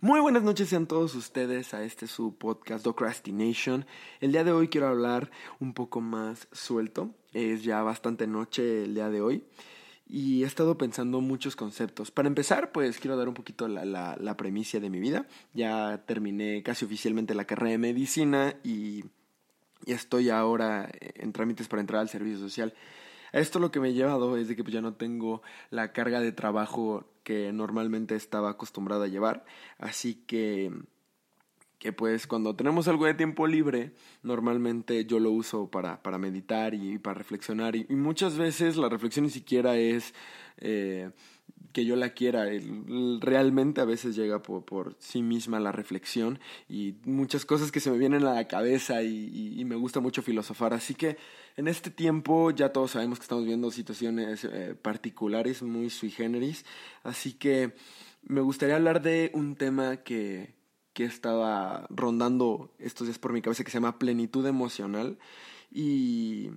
Muy buenas noches sean todos ustedes a este su podcast Docrastination. El día de hoy quiero hablar un poco más suelto. Es ya bastante noche el día de hoy y he estado pensando muchos conceptos. Para empezar, pues quiero dar un poquito la, la, premisa de mi vida. Ya terminé casi oficialmente la carrera de medicina y, y estoy ahora en trámites para entrar al servicio social. Esto lo que me ha llevado es de que pues, ya no tengo la carga de trabajo que normalmente estaba acostumbrado a llevar, así que que pues cuando tenemos algo de tiempo libre, normalmente yo lo uso para, para meditar y, para reflexionar. Y, muchas veces la reflexión ni siquiera es eh, que yo la quiera. realmente a veces llega por, sí misma la reflexión y muchas cosas que se me vienen a la cabeza y, me gusta mucho filosofar. Así que en este tiempo ya todos sabemos que estamos viendo situaciones eh, particulares, muy sui generis. Así que me gustaría hablar de un tema que que estaba rondando estos días por mi cabeza que se llama plenitud emocional. Y,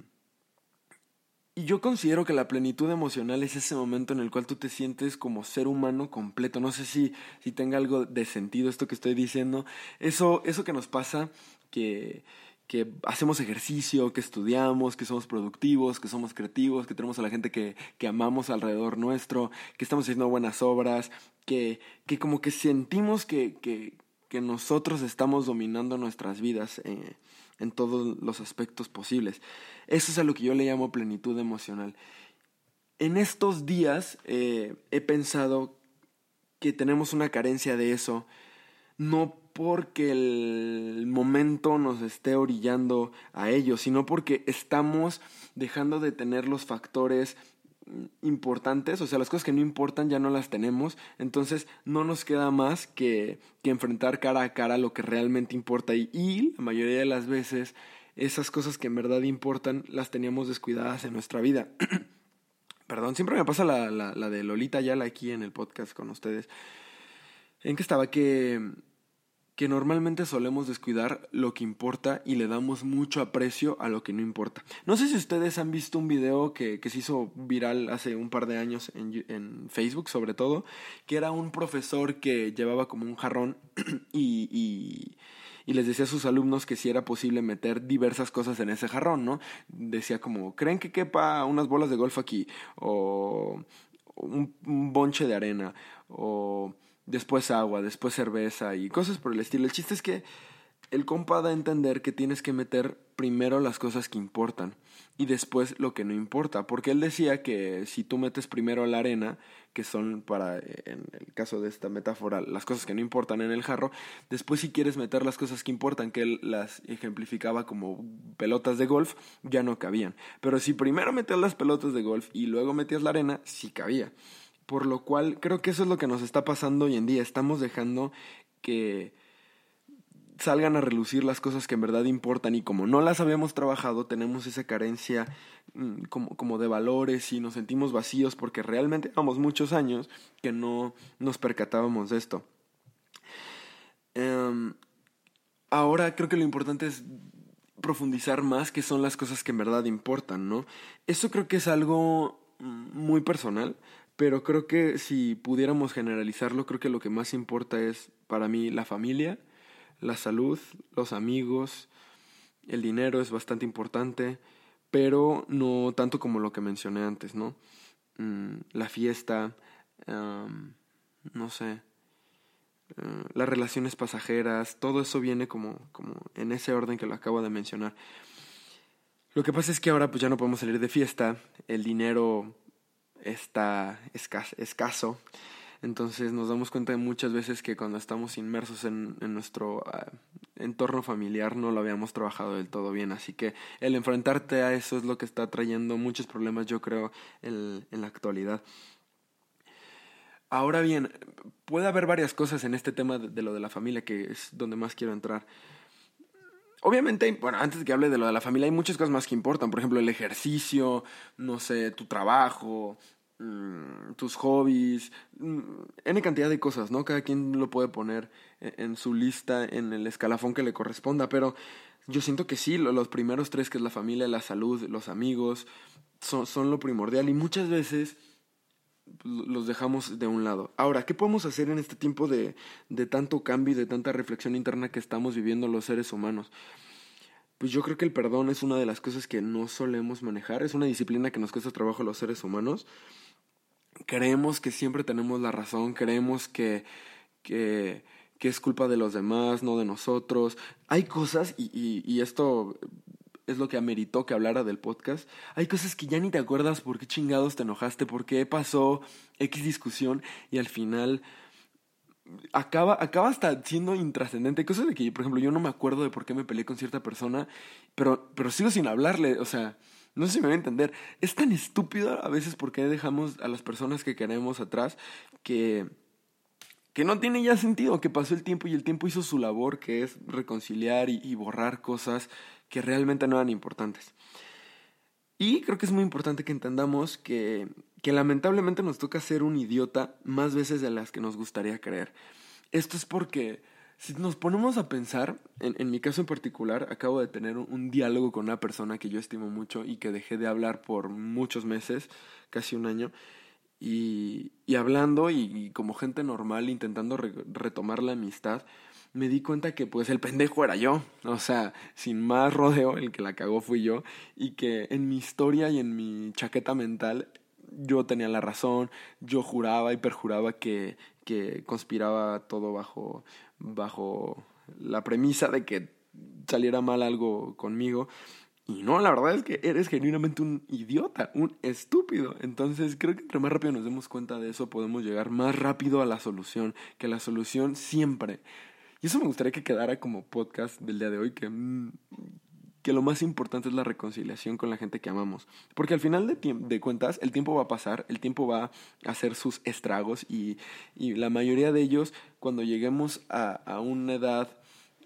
y yo considero que la plenitud emocional es ese momento en el cual tú te sientes como ser humano completo. No sé si, si tenga algo de sentido esto que estoy diciendo. Eso, eso que nos pasa, que, que hacemos ejercicio, que estudiamos, que somos productivos, que somos creativos, que tenemos a la gente que, que amamos alrededor nuestro, que estamos haciendo buenas obras, que, que como que sentimos que, que, que nosotros estamos dominando nuestras vidas eh, en todos los aspectos posibles. Eso es a lo que yo le llamo plenitud emocional. En estos días eh, he pensado que tenemos una carencia de eso, no porque el momento nos esté orillando a ello, sino porque estamos dejando de tener los factores importantes, o sea, las cosas que no importan ya no las tenemos, entonces no nos queda más que, que enfrentar cara a cara lo que realmente importa y, la mayoría de las veces esas cosas que en verdad importan las teníamos descuidadas en nuestra vida. Perdón, siempre me pasa la, la, la de Lolita Yala aquí en el podcast con ustedes. ¿En qué estaba? Que que normalmente solemos descuidar lo que importa y le damos mucho aprecio a lo que no importa. No sé si ustedes han visto un video que, que se hizo viral hace un par de años en, en, Facebook sobre todo, que era un profesor que llevaba como un jarrón y, y, les decía a sus alumnos que si era posible meter diversas cosas en ese jarrón, ¿no? Decía como, ¿creen que quepa unas bolas de golf aquí? O un bonche de arena, o después agua, después cerveza y cosas por el estilo. El chiste es que el compa da a entender que tienes que meter primero las cosas que importan y después lo que no importa, porque él decía que si tú metes primero la arena, que son para, en el caso de esta metáfora, las cosas que no importan en el jarro, después si quieres meter las cosas que importan, que él las ejemplificaba como pelotas de golf, ya no cabían. Pero si primero metías las pelotas de golf y luego metías la arena, sí cabía. Por lo cual creo que eso es lo que nos está pasando hoy en día. Estamos dejando que salgan a relucir las cosas que en verdad importan y como no las habíamos trabajado tenemos esa carencia mm, como, como de valores y nos sentimos vacíos porque realmente llevamos muchos años que no nos percatábamos de esto. Um, ahora creo que lo importante es profundizar más qué son las cosas que en verdad importan, ¿no? Eso creo que es algo mm, muy personal. Pero creo que si pudiéramos generalizarlo, creo que lo que más importa es para mí la familia, la salud, los amigos, el dinero es bastante importante, pero no tanto como lo que mencioné antes, ¿no? Mm, la fiesta, no sé, eh, las relaciones pasajeras, todo eso viene como, como en ese orden que lo acabo de mencionar. Lo que pasa es que ahora pues ya no podemos salir de fiesta, el dinero está escaso. Entonces nos damos cuenta de muchas veces que cuando estamos inmersos en, en nuestro ah, entorno familiar no lo habíamos trabajado del todo bien. Así que el enfrentarte a eso es lo que está trayendo muchos problemas, yo creo, en, en la actualidad. Ahora bien, puede haber varias cosas en este tema de, lo de la familia que es donde más quiero entrar. Obviamente, bueno, antes de que hable de lo de la familia, hay muchas cosas más que importan. Por ejemplo, el ejercicio, no sé, tu trabajo, mmm, tus hobbies, mmm, N cantidad de cosas, ¿no? Cada quien lo puede poner e-, en su lista, en el escalafón que le corresponda, pero yo siento que sí, los primeros tres, que es la familia, la salud, los amigos, son, son lo primordial y muchas veces los dejamos de un lado. Ahora, ¿qué podemos hacer en este tiempo de, de tanto cambio y de tanta reflexión interna que estamos viviendo los seres humanos? Pues yo creo que el perdón es una de las cosas que no solemos manejar, es una disciplina que nos cuesta trabajo a los seres humanos. Creemos que siempre tenemos la razón, creemos que, que, es culpa de los demás, no de nosotros. Hay cosas, y, y esto es lo que ameritó que hablara del podcast. Hay cosas que ya ni te acuerdas por qué chingados te enojaste, por qué pasó X discusión y al final acaba, acaba hasta siendo intrascendente. Cosas de que, por ejemplo, yo no me acuerdo de por qué me peleé con cierta persona, pero, pero sigo sin hablarle, o sea, no sé si me va a entender. Es tan estúpido a veces porque dejamos a las personas que queremos atrás que que no tiene ya sentido, que pasó el tiempo y el tiempo hizo su labor, que es reconciliar y, y borrar cosas que realmente no eran importantes. Y creo que es muy importante que entendamos que, que lamentablemente nos toca ser un idiota más veces de las que nos gustaría creer. Esto es porque si nos ponemos a pensar, en, en mi caso en particular, acabo de tener un, un, diálogo con una persona que yo estimo mucho y que dejé de hablar por muchos meses, casi un año, y, y hablando y, como gente normal intentando re, retomar la amistad, me di cuenta que pues el pendejo era yo, o sea, sin más rodeo, el que la cagó fui yo, y que en mi historia y en mi chaqueta mental yo tenía la razón, yo juraba y perjuraba que, que conspiraba todo bajo, bajo la premisa de que saliera mal algo conmigo. Y no, la verdad es que eres genuinamente un idiota, un estúpido. Entonces creo que entre más rápido nos demos cuenta de eso, podemos llegar más rápido a la solución. Que la solución siempre y eso me gustaría que quedara como podcast del día de hoy, que, mm, que lo más importante es la reconciliación con la gente que amamos. Porque al final de, de cuentas, el tiempo va a pasar, el tiempo va a hacer sus estragos y, y la mayoría de ellos, cuando lleguemos a, a una edad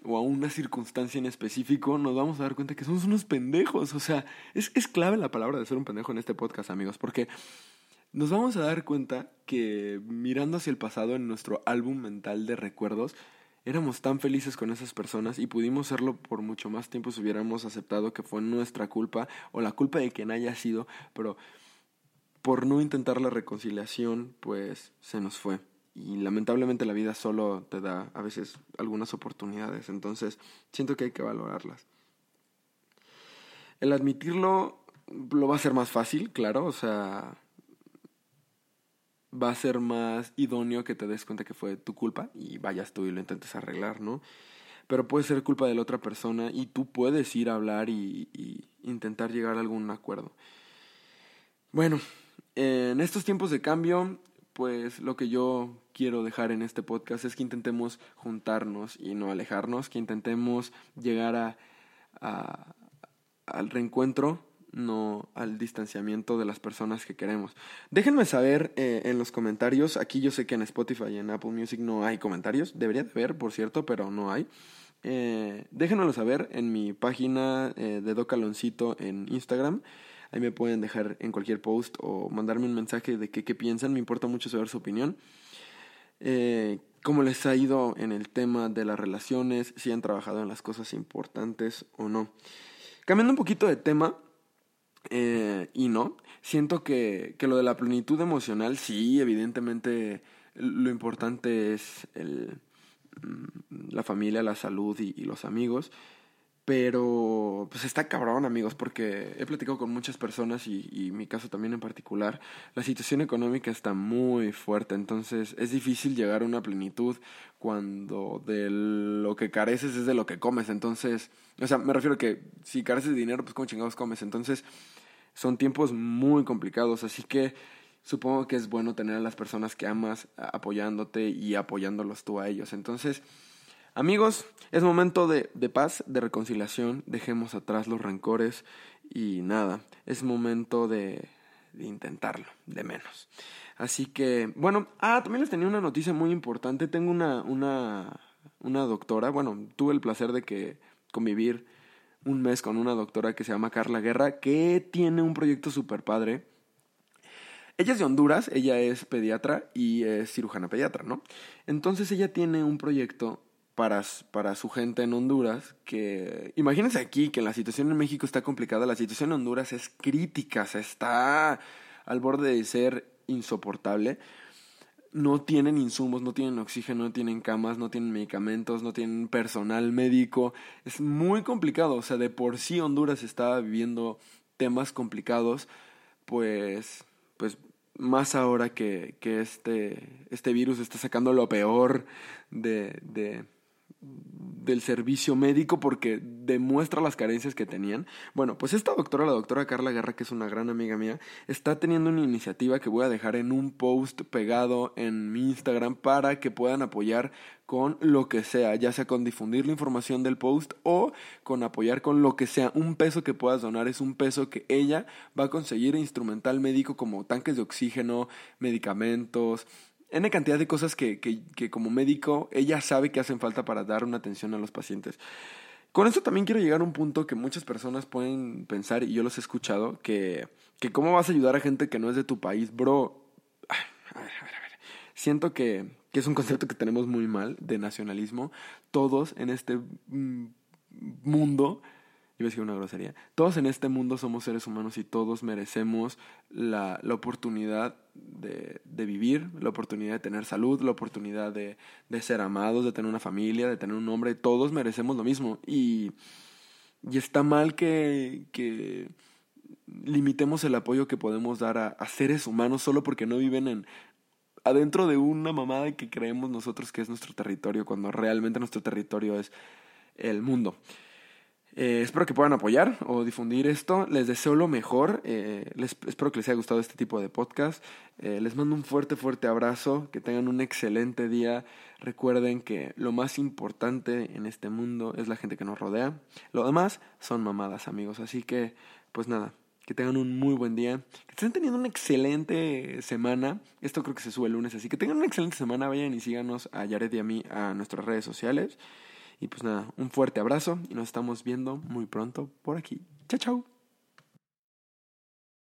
o a una circunstancia en específico, nos vamos a dar cuenta que somos unos pendejos. O sea, es, es clave la palabra de ser un pendejo en este podcast, amigos, porque nos vamos a dar cuenta que mirando hacia el pasado en nuestro álbum mental de recuerdos, éramos tan felices con esas personas y pudimos serlo por mucho más tiempo si hubiéramos aceptado que fue nuestra culpa o la culpa de quien haya sido, pero por no intentar la reconciliación, pues se nos fue. Y lamentablemente la vida solo te da a veces algunas oportunidades, entonces siento que hay que valorarlas. El admitirlo lo va a ser más fácil, claro, o sea, va a ser más idóneo que te des cuenta que fue tu culpa y vayas tú y lo intentes arreglar, ¿no? Pero puede ser culpa de la otra persona y tú puedes ir a hablar y, intentar llegar a algún acuerdo. Bueno, en estos tiempos de cambio, pues lo que yo quiero dejar en este podcast es que intentemos juntarnos y no alejarnos, que intentemos llegar a al reencuentro no al distanciamiento de las personas que queremos. Déjenme saber eh, en los comentarios, aquí yo sé que en Spotify y en Apple Music no hay comentarios, debería de haber, por cierto, pero no hay. Eh, déjenmelo saber en mi página eh, de Docaloncito en Instagram. Ahí me pueden dejar en cualquier post o mandarme un mensaje de qué, piensan. Me importa mucho saber su opinión. Eh, cómo les ha ido en el tema de las relaciones, si han trabajado en las cosas importantes o no. Cambiando un poquito de tema, eh, y no, siento que, que lo de la plenitud emocional, sí, evidentemente lo importante es el, mm, la familia, la salud y, y, los amigos. Pero pues está cabrón amigos porque he platicado con muchas personas y, y mi caso también en particular. La situación económica está muy fuerte, entonces es difícil llegar a una plenitud cuando de lo que careces es de lo que comes. Entonces, o sea, me refiero a que si careces de dinero, pues como chingados comes. Entonces, son tiempos muy complicados, así que supongo que es bueno tener a las personas que amas apoyándote y apoyándolos tú a ellos. Entonces, amigos, es momento de, de paz, de reconciliación, dejemos atrás los rencores y nada, es momento de, de intentarlo, de menos. Así que, bueno, ah, también les tenía una noticia muy importante. Tengo una, una, una doctora, bueno, tuve el placer de que convivir un mes con una doctora que se llama Carla Guerra, que tiene un proyecto súper padre. Ella es de Honduras, ella es pediatra y es cirujana pediatra, ¿no? Entonces ella tiene un proyecto para, para su gente en Honduras que, imagínense aquí que la situación en México está complicada, la situación en Honduras es crítica, se está al borde de ser insoportable. No tienen insumos, no tienen oxígeno, no tienen camas, no tienen medicamentos, no tienen personal médico. Es muy complicado. O sea, de por sí Honduras estaba viviendo temas complicados, pues, pues más ahora que, que este, este virus está sacando lo peor de, de, del servicio médico porque demuestra las carencias que tenían. Bueno, pues esta doctora, la doctora Carla Guerra, que es una gran amiga mía, está teniendo una iniciativa que voy a dejar en un post pegado en mi Instagram para que puedan apoyar con lo que sea, ya sea con difundir la información del post o con apoyar con lo que sea. Un peso que puedas donar es un peso que ella va a conseguir instrumental médico como tanques de oxígeno, medicamentos, N cantidad de cosas que, que, como médico ella sabe que hacen falta para dar una atención a los pacientes. Con eso también quiero llegar a un punto que muchas personas pueden pensar, y yo los he escuchado, que, que cómo vas a ayudar a gente que no es de tu país, bro. A ver, a ver, a ver. Siento que, que es un concepto que tenemos muy mal de nacionalismo. Todos en este mm, mundo iba a decir una grosería. Todos en este mundo somos seres humanos y todos merecemos la, la oportunidad de, de, vivir, la oportunidad de tener salud, la oportunidad de, de, ser amados, de tener una familia, de tener un nombre. Todos merecemos lo mismo. Y, y está mal que, que limitemos el apoyo que podemos dar a, a seres humanos solo porque no viven en, adentro de una mamada que creemos nosotros que es nuestro territorio, cuando realmente nuestro territorio es el mundo. Eh, espero que puedan apoyar o difundir esto. Les deseo lo mejor. Eh, les, espero que les haya gustado este tipo de podcast. Eh, les mando un fuerte, fuerte abrazo. Que tengan un excelente día. Recuerden que lo más importante en este mundo es la gente que nos rodea. Lo demás son mamadas, amigos. Así que, pues nada. Que tengan un muy buen día. Que estén teniendo una excelente semana. Esto creo que se sube el lunes. Así que tengan una excelente semana. Vayan y síganos a Jared y a mí a nuestras redes sociales. Y pues nada, un fuerte abrazo y nos estamos viendo muy pronto por aquí. Chao, chao.